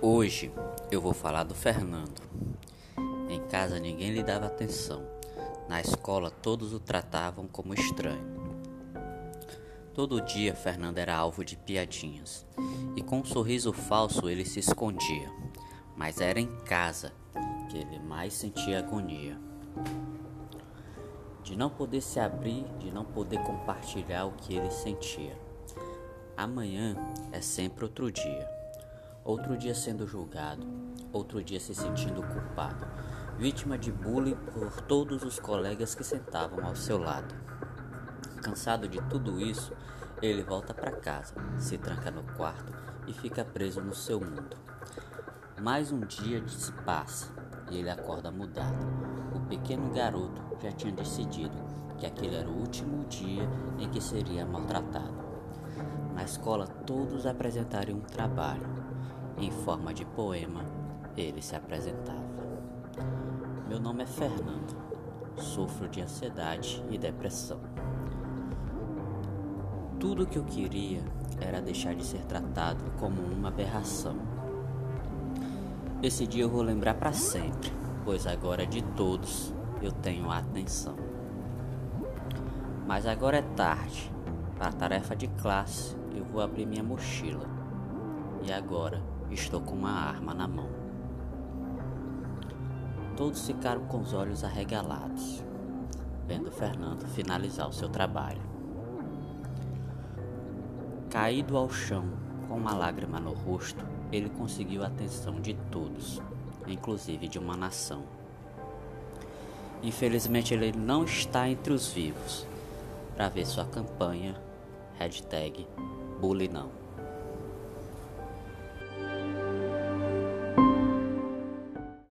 Hoje eu vou falar do Fernando. Em casa ninguém lhe dava atenção. Na escola todos o tratavam como estranho. Todo dia Fernando era alvo de piadinhas e com um sorriso falso ele se escondia. Mas era em casa que ele mais sentia agonia. De não poder se abrir, de não poder compartilhar o que ele sentia. Amanhã é sempre outro dia. Outro dia sendo julgado, outro dia se sentindo culpado, vítima de bullying por todos os colegas que sentavam ao seu lado. Cansado de tudo isso, ele volta para casa, se tranca no quarto e fica preso no seu mundo. Mais um dia se passa e ele acorda mudado. O pequeno garoto já tinha decidido que aquele era o último dia em que seria maltratado. Na escola, todos apresentariam um trabalho em forma de poema, ele se apresentava. Meu nome é Fernando, sofro de ansiedade e depressão. Tudo o que eu queria era deixar de ser tratado como uma aberração. Esse dia eu vou lembrar para sempre, pois agora de todos eu tenho a atenção. Mas agora é tarde. Para a tarefa de classe, eu vou abrir minha mochila. E agora Estou com uma arma na mão. Todos ficaram com os olhos arregalados, vendo Fernando finalizar o seu trabalho. Caído ao chão, com uma lágrima no rosto, ele conseguiu a atenção de todos, inclusive de uma nação. Infelizmente, ele não está entre os vivos para ver sua campanha hashtag Bully não.